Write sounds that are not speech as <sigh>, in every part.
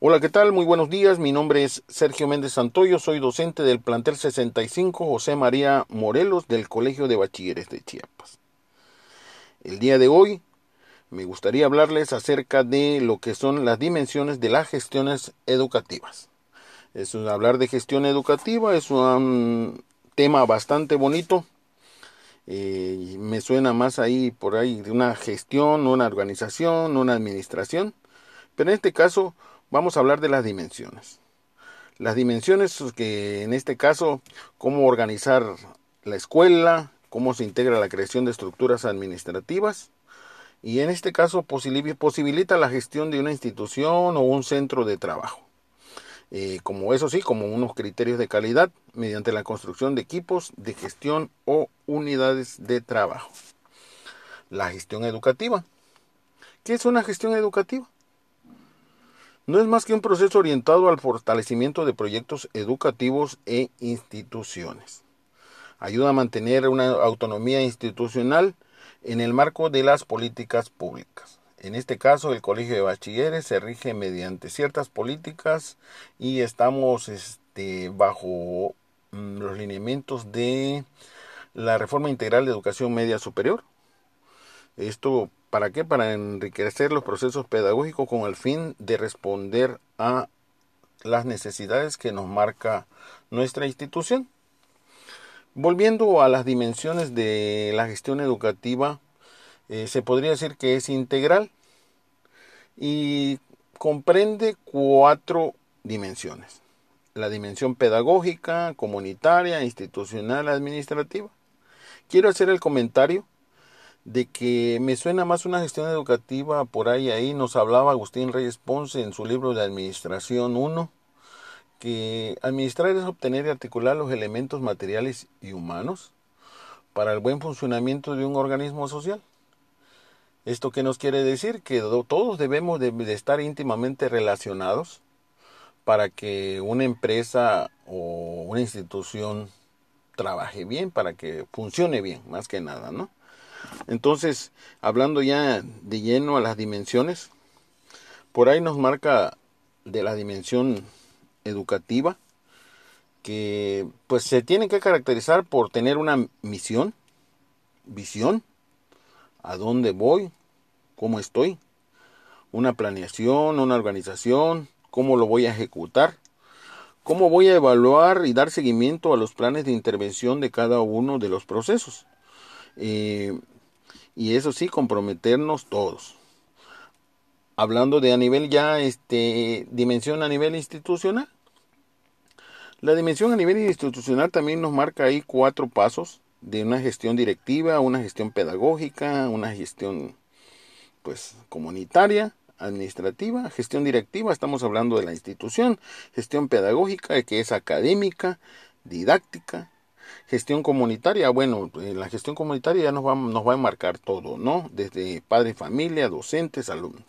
Hola, ¿qué tal? Muy buenos días. Mi nombre es Sergio Méndez Santoyo. Soy docente del plantel 65 José María Morelos del Colegio de Bachilleres de Chiapas. El día de hoy me gustaría hablarles acerca de lo que son las dimensiones de las gestiones educativas. Es un, hablar de gestión educativa es un tema bastante bonito. Eh, me suena más ahí por ahí de una gestión, una organización, una administración. Pero en este caso vamos a hablar de las dimensiones. Las dimensiones que en este caso, cómo organizar la escuela, cómo se integra la creación de estructuras administrativas y en este caso posibilita la gestión de una institución o un centro de trabajo. Eh, como eso sí, como unos criterios de calidad mediante la construcción de equipos de gestión o unidades de trabajo. La gestión educativa. ¿Qué es una gestión educativa? No es más que un proceso orientado al fortalecimiento de proyectos educativos e instituciones. Ayuda a mantener una autonomía institucional en el marco de las políticas públicas. En este caso, el Colegio de Bachilleres se rige mediante ciertas políticas y estamos este, bajo mm, los lineamientos de la Reforma Integral de Educación Media Superior. Esto ¿Para qué? Para enriquecer los procesos pedagógicos con el fin de responder a las necesidades que nos marca nuestra institución. Volviendo a las dimensiones de la gestión educativa, eh, se podría decir que es integral y comprende cuatro dimensiones. La dimensión pedagógica, comunitaria, institucional, administrativa. Quiero hacer el comentario de que me suena más una gestión educativa por ahí, ahí nos hablaba Agustín Reyes Ponce en su libro de Administración 1, que administrar es obtener y articular los elementos materiales y humanos para el buen funcionamiento de un organismo social. ¿Esto qué nos quiere decir? Que todos debemos de, de estar íntimamente relacionados para que una empresa o una institución trabaje bien, para que funcione bien, más que nada, ¿no? Entonces, hablando ya de lleno a las dimensiones, por ahí nos marca de la dimensión educativa que pues se tiene que caracterizar por tener una misión, visión, a dónde voy, cómo estoy, una planeación, una organización, cómo lo voy a ejecutar, cómo voy a evaluar y dar seguimiento a los planes de intervención de cada uno de los procesos. Eh, y eso sí, comprometernos todos. Hablando de a nivel ya, este, dimensión a nivel institucional. La dimensión a nivel institucional también nos marca ahí cuatro pasos de una gestión directiva, una gestión pedagógica, una gestión pues comunitaria, administrativa, gestión directiva, estamos hablando de la institución, gestión pedagógica que es académica, didáctica, Gestión comunitaria, bueno, en eh, la gestión comunitaria ya nos va, nos va a marcar todo, ¿no? Desde padre, familia, docentes, alumnos.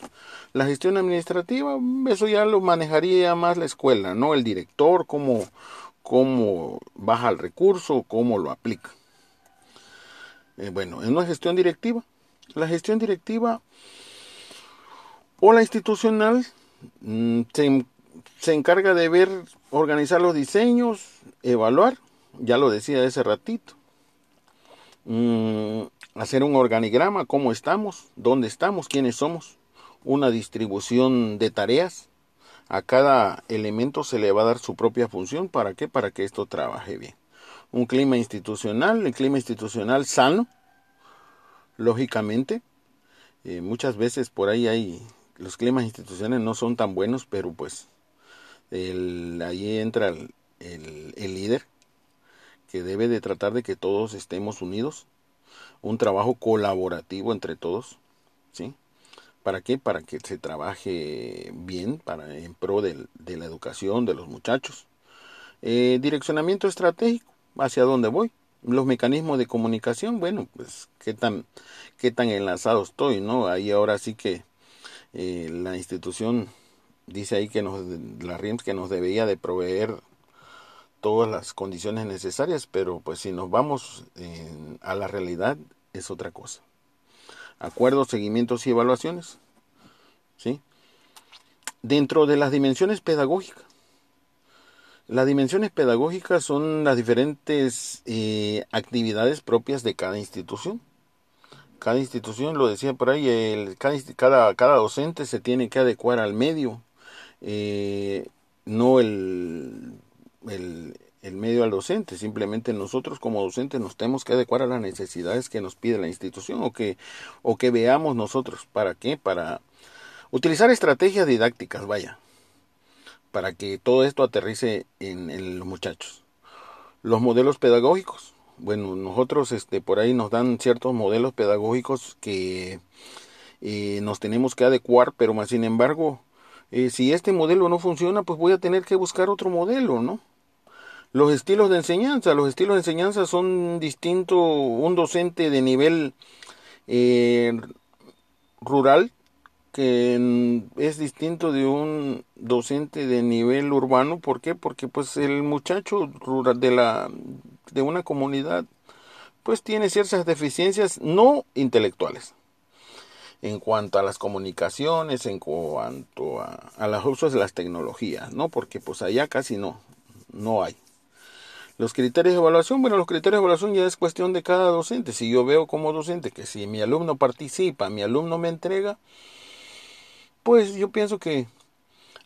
La gestión administrativa, eso ya lo manejaría más la escuela, ¿no? El director, cómo, cómo baja el recurso, cómo lo aplica. Eh, bueno, en una gestión directiva, la gestión directiva o la institucional mm, se, se encarga de ver, organizar los diseños, evaluar ya lo decía ese ratito. Mm, hacer un organigrama, cómo estamos, dónde estamos, quiénes somos, una distribución de tareas. A cada elemento se le va a dar su propia función. ¿Para qué? Para que esto trabaje bien. Un clima institucional, el clima institucional sano, lógicamente. Eh, muchas veces por ahí hay, los climas institucionales no son tan buenos, pero pues ahí entra el, el líder que debe de tratar de que todos estemos unidos, un trabajo colaborativo entre todos, ¿sí? ¿Para qué? Para que se trabaje bien, para en pro de, la educación de los muchachos. Eh, direccionamiento estratégico, hacia dónde voy. Los mecanismos de comunicación, bueno, pues qué tan, qué tan enlazado estoy, ¿no? Ahí ahora sí que eh, la institución dice ahí que nos, la RIMS que nos debería de proveer todas las condiciones necesarias, pero pues si nos vamos a la realidad es otra cosa. Acuerdos, seguimientos y evaluaciones. ¿Sí? dentro de las dimensiones pedagógicas. Las dimensiones pedagógicas son las diferentes eh, actividades propias de cada institución. Cada institución, lo decía por ahí, el, cada, cada, docente se tiene que adecuar al medio, eh, no el, el, el medio al docente, simplemente nosotros como docentes nos tenemos que adecuar a las necesidades que nos pide la institución o que, o que veamos nosotros. ¿Para qué? Para utilizar estrategias didácticas, vaya, para que todo esto aterrice en, los muchachos. Los modelos pedagógicos. Bueno, nosotros este, por ahí nos dan ciertos modelos pedagógicos que eh, nos tenemos que adecuar, pero más sin embargo, eh, si este modelo no funciona, pues voy a tener que buscar otro modelo, ¿no? Los estilos de enseñanza, los estilos de enseñanza son distintos, un docente de nivel eh, rural que es distinto de un docente de nivel urbano. ¿Por qué? Porque pues el muchacho rural de la de una comunidad pues tiene ciertas deficiencias no intelectuales en cuanto a las comunicaciones, en cuanto a, a los usos de las tecnologías, ¿no? Porque pues allá casi no, no hay. Los criterios de evaluación, bueno, los criterios de evaluación ya es cuestión de cada docente. Si yo veo como docente que si mi alumno participa, mi alumno me entrega, pues yo pienso que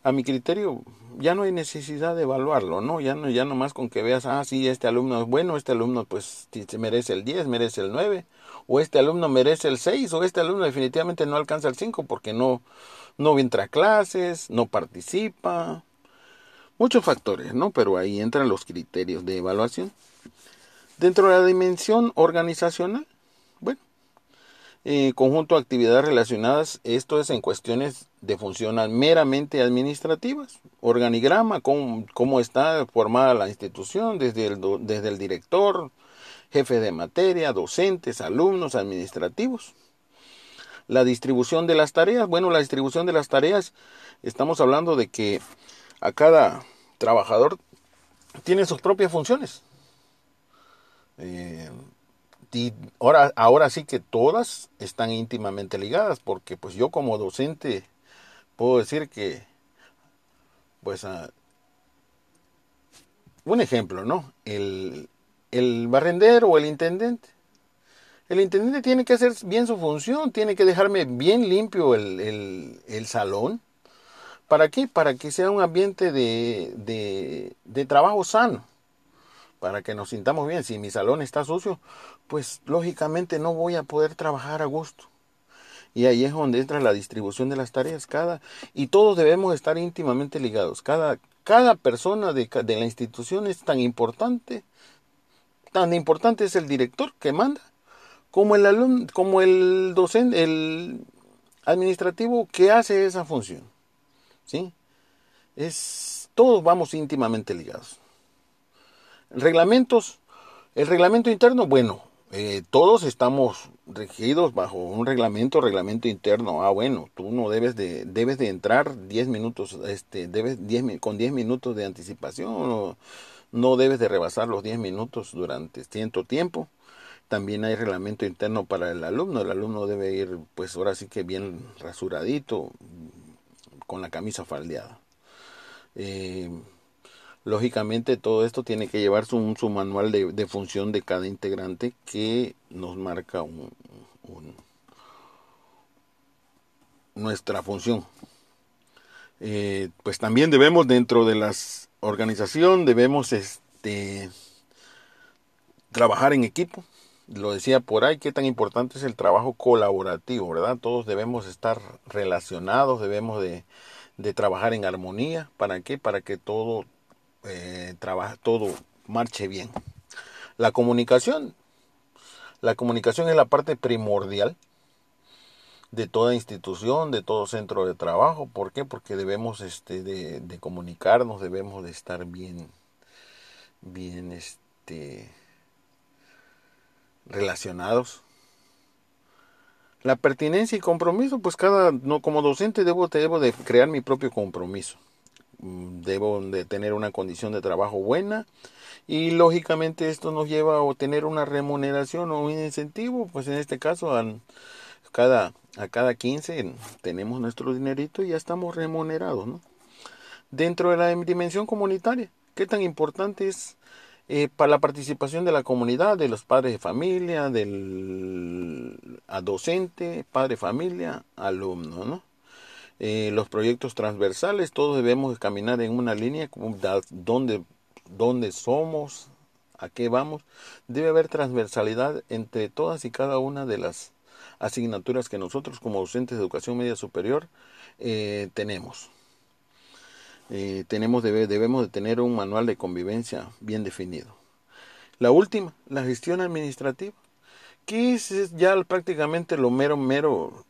a mi criterio ya no hay necesidad de evaluarlo, ¿no? Ya no ya nomás con que veas, ah, sí, este alumno es bueno, este alumno pues se merece el 10, merece el 9, o este alumno merece el 6, o este alumno definitivamente no alcanza el 5 porque no no entra a clases, no participa. Muchos factores, ¿no? Pero ahí entran los criterios de evaluación. Dentro de la dimensión organizacional, bueno, eh, conjunto de actividades relacionadas, esto es en cuestiones de función meramente administrativas, organigrama, cómo, cómo está formada la institución, desde el, desde el director, jefe de materia, docentes, alumnos, administrativos. La distribución de las tareas, bueno, la distribución de las tareas, estamos hablando de que a cada trabajador tiene sus propias funciones. Eh, y ahora, ahora sí que todas están íntimamente ligadas, porque pues yo como docente puedo decir que, pues, uh, un ejemplo, ¿no? El, el barrendero o el intendente. El intendente tiene que hacer bien su función, tiene que dejarme bien limpio el, el, el salón. ¿Para qué? Para que sea un ambiente de, de, trabajo sano para que nos sintamos bien. Si mi salón está sucio, pues lógicamente no voy a poder trabajar a gusto. Y ahí es donde entra la distribución de las tareas. Cada, y todos debemos estar íntimamente ligados. Cada, cada persona de, de la institución es tan importante, tan importante es el director que manda, como el alumno, como el docente, el administrativo que hace esa función. ¿Sí? Es, todos vamos íntimamente ligados. Reglamentos. El reglamento interno, bueno, eh, todos estamos regidos bajo un reglamento, reglamento interno. Ah, bueno, tú no debes de, debes de entrar 10 minutos, este, debes diez, con 10 minutos de anticipación, no debes de rebasar los 10 minutos durante cierto tiempo. También hay reglamento interno para el alumno. El alumno debe ir, pues ahora sí que bien rasuradito, con la camisa faldeada. Eh, Lógicamente todo esto tiene que llevar su, su manual de, función de cada integrante que nos marca un, nuestra función. Eh, pues también debemos dentro de la organización, debemos este, trabajar en equipo. Lo decía por ahí, qué tan importante es el trabajo colaborativo, ¿verdad? Todos debemos estar relacionados, debemos de, de trabajar en armonía. ¿Para qué? Para que todo eh, todo marche bien. La comunicación. La comunicación es la parte primordial de toda institución, de todo centro de trabajo. ¿Por qué? Porque debemos este, de, comunicarnos, debemos de estar bien, bien este, relacionados. La pertinencia y compromiso, pues cada, no, como docente debo, debo de crear mi propio compromiso. Mm, debo de tener una condición de trabajo buena y lógicamente esto nos lleva a obtener una remuneración o un incentivo, pues en este caso cada, a cada 15 tenemos nuestro dinerito y ya estamos remunerados, ¿no? Dentro de la dimensión comunitaria, ¿qué tan importante es eh, para la participación de la comunidad, de los padres de familia, del docente, padre familia, alumno, ¿no? Eh, los proyectos transversales, todos debemos caminar en una línea donde, donde somos, a qué vamos. Debe haber transversalidad entre todas y cada una de las asignaturas que nosotros como docentes de educación media superior eh, tenemos. Eh, tenemos debemos de tener un manual de convivencia bien definido. La última, la gestión administrativa, que es ya prácticamente lo mero, mero,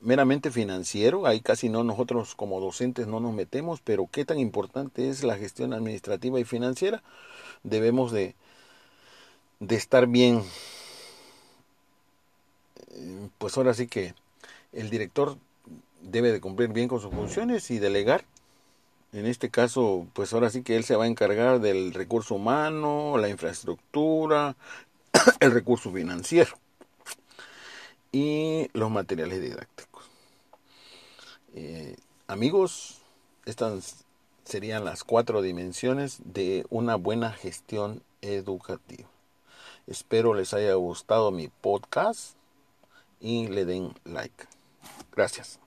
meramente financiero. Ahí casi no nosotros como docentes no nos metemos, pero qué tan importante es la gestión administrativa y financiera. Debemos de, de estar bien, eh, pues ahora sí que el director debe de cumplir bien con sus funciones y delegar en este caso, pues ahora sí que él se va a encargar del recurso humano, la infraestructura, <clears throat> el recurso financiero y los materiales didácticos. Eh, amigos, estas serían las cuatro dimensiones de una buena gestión educativa. Espero les haya gustado mi podcast y le den like. Gracias.